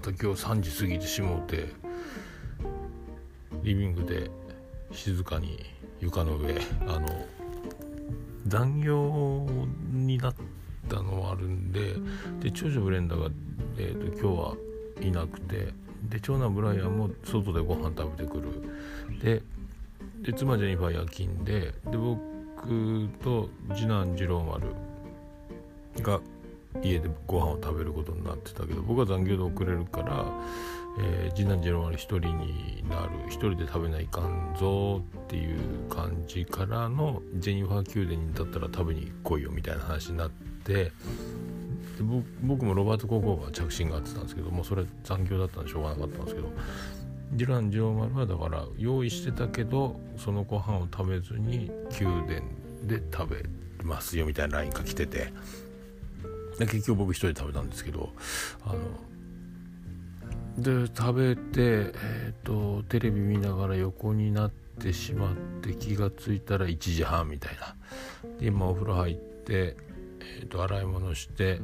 た今日3時過ぎてしもうてリビングで静かに床の上あの残業になったのはあるんでで長女ブレンダーが、えーと、今日はいなくてで長男ブライアンも外でご飯食べてくる。でで妻ジェニファー夜勤でで僕と次男次郎丸が家でご飯を食べることになってたけど僕は残業で遅れるからえー、次男次郎丸一人になる。一人で食べないかんぞっていう感じからのジェニファー宮殿にだったら食べに来いよみたいな話になって僕もロバート高校が着信があってたんですけどもうそれ残業だったんでしょうがなかったんですけど次男次郎丸はだから用意してたけどそのご飯を食べずに宮殿で食べますよみたいな LINE が来てて結局僕一人で食べたんですけどあので食べて、えーと、テレビ見ながら横になってしまって気が付いたら1時半みたいな。で今お風呂入って、えーと、洗い物して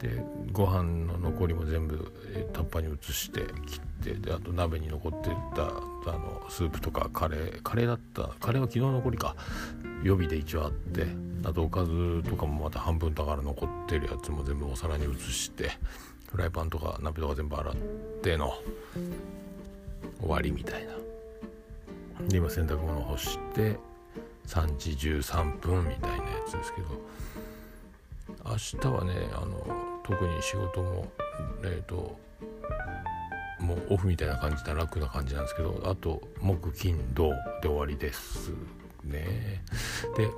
でご飯の残りも全部、タッパに移して切ってであと鍋に残ってたあのスープとかカレーカレーだったカレーは昨日残りか。予備で一応あってあとおかずとかもまた半分だから残ってるやつも全部お皿に移してフライパンとか鍋とか全部洗っての終わりみたいな。で今洗濯物干して3時13分みたいなやつですけど明日はねあの特に仕事もえっ、ー、ともうオフみたいな感じで楽な感じなんですけどあと木金土で終わりですね。で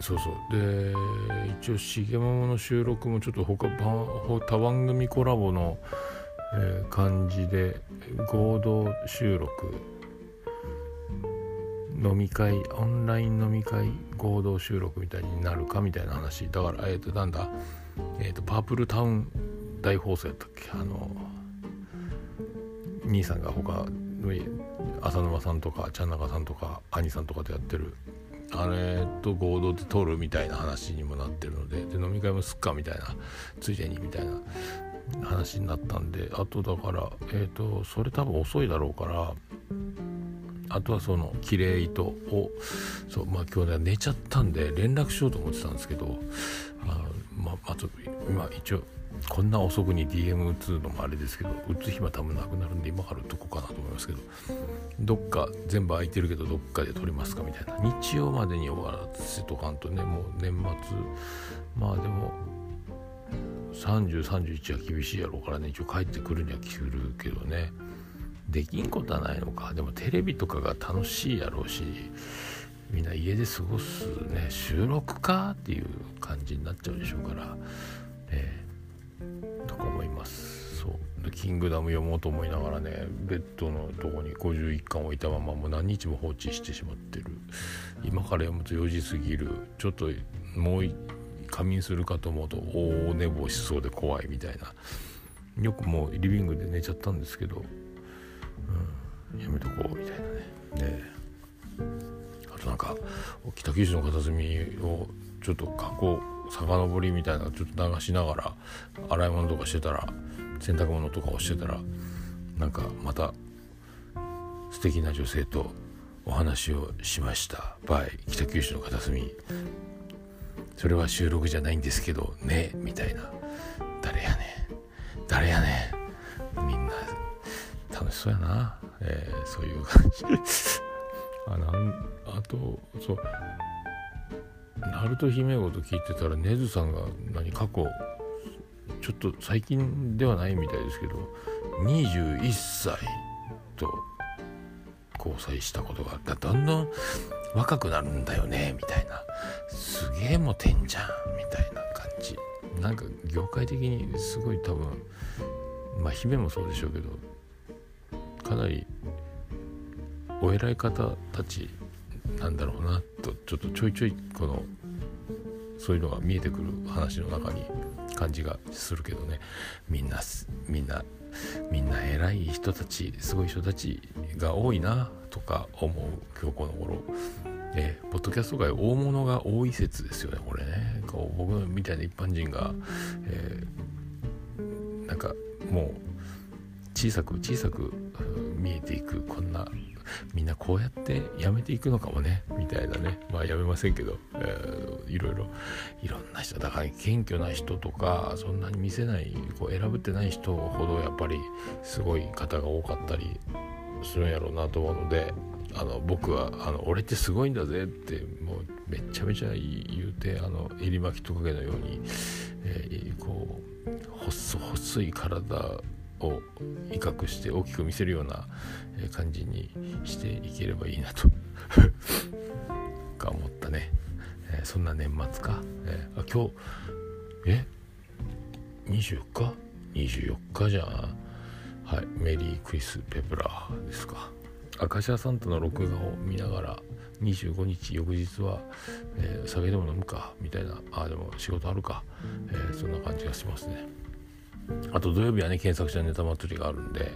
そうそう。で一応重ママの収録もちょっと他他番組コラボの、えー、感じで合同収録飲み会オンライン飲み会合同収録みたいになるかみたいな話。だからえっ、ー、となんだ？えっ、ー、とパープルタウン大放送やったっけ？あの兄さんが他浅沼さんとかちゃん中さんとか兄さんとかでやってる。あれと合同で撮るみたいな話にもなってるので。で飲み会もすっかみたいな。ついでにみたいな話になったんで。あとだからえっ、ー、とそれ多分遅いだろうからあとはその綺麗糸をそうまあ今日ね寝ちゃったんで連絡しようと思ってたんですけどあまあ、ま、ちょっと今一応こんな遅くに DM 打つのもあれですけど打つ暇多分なくなるんで今から打っとこかなと思いますけどどっか全部空いてるけどどっかで撮りますかみたいな。日曜までに終わらせとかんとねもう年末まあでも3031は厳しいやろうからね一応帰ってくるには来るけどね。できんことはないのか。でもテレビとかが楽しいやろうしみんな家で過ごすね。収録かっていう感じになっちゃうでしょうから。えー、とか思います。そう。でキングダム読もうと思いながらねベッドのとこに51巻置いたままもう何日も放置してしまってる。今から読むと4時過ぎる。ちょっともう仮眠するかと思うと大寝坊しそうで怖いみたいな。よくもうリビングで寝ちゃったんですけど、北九州の片隅をちょっと過去遡りみたいなちょっと流しながら洗い物とかしてたら洗濯物とかをしてたらなんかまた素敵な女性とお話をしました。バイ北九州の片隅。それは収録じゃないんですけどねみたいな。誰やねん。誰やねん。みんな楽しそうやな、えー、そういう感じ。あなんあとそう。ナルト姫ごと聞いてたらネズさんが何過去ちょっと最近ではないみたいですけど21歳と交際したことがあっただんだん若くなるんだよねみたいな。すげえモテんじゃんみたいな感じ。なんか業界的にすごい多分まあ姫もそうでしょうけどかなりお偉い方たちなんだろうなとちょっとちょいちょいこのそういうのが見えてくる話の中に感じがするけどね。みんなみんなみんな偉い人たちすごい人たちが多いなとか思う今日この頃。えー、ポッドキャスト界大物が多い説ですよねこれね。こう僕みたいな一般人が、えー、なんかもう小さく小さく見えていくこんなみんなこうやってやめていくのかもねみたいなね。まあやめませんけど、えー、いろいろ。いろんな人だから謙虚な人とかそんなに見せないこう選ぶってない人ほどやっぱりすごい方が多かったりするんやろうなと思うのであの僕はあの「俺ってすごいんだぜ」ってもうめちゃめちゃ言うてあの襟巻きトカゲのように、えー、こう細細い体を威嚇して大きく見せるような感じにしていければいいなと。か思ったね、えー、そんな年末か、えー、あ今日え？24日 ?24 日じゃん。はい。メリークリス・ペプラーですか。アカシアサンタの録画を見ながら25日翌日は、えー、酒でも飲むかみたいな。あでも仕事あるか、えー、そんな感じがしますね。あと土曜日はね検索者ネタ祭りがあるんで、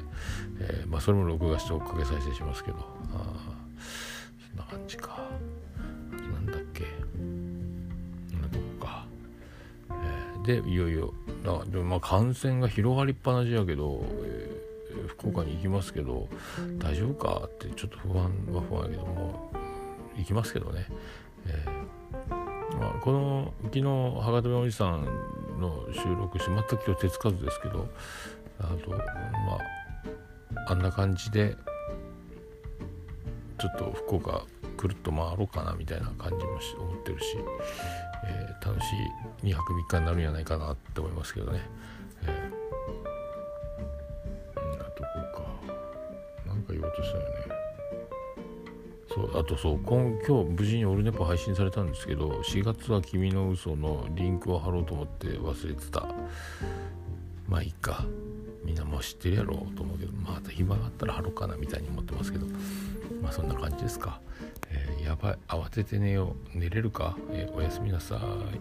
えー、まあ、それも録画して追っかけ再生しますけど。あそんな感じか。なんだっけ。んなとこか、えー、でいよいよでもまあ感染が広がりっぱなしやけど、えー、福岡に行きますけど大丈夫かってちょっと不安は不安やけども行きますけどね、えーまあ、この昨日博多弁おじさんの収録し全く今日手つかずですけどあとまああんな感じでちょっと福岡くるっと回ろうかなみたいな感じもし思ってるし、えー、楽しい2泊3日になるんじゃないかなって思いますけどね。えー、なとこか。なんか言おうとしたよね。そうあとそう今今日無事にオルネポ配信されたんですけど4月は君の嘘のリンクを貼ろうと思って忘れてた。まあいいか。みんなもう知ってるやろう。と思うけどまた暇があったら貼ろうかなみたいに思ってますけど。まあそんな感じですか、えー、やばい。慌てて寝よう。寝れるか、えー、おやすみなさい。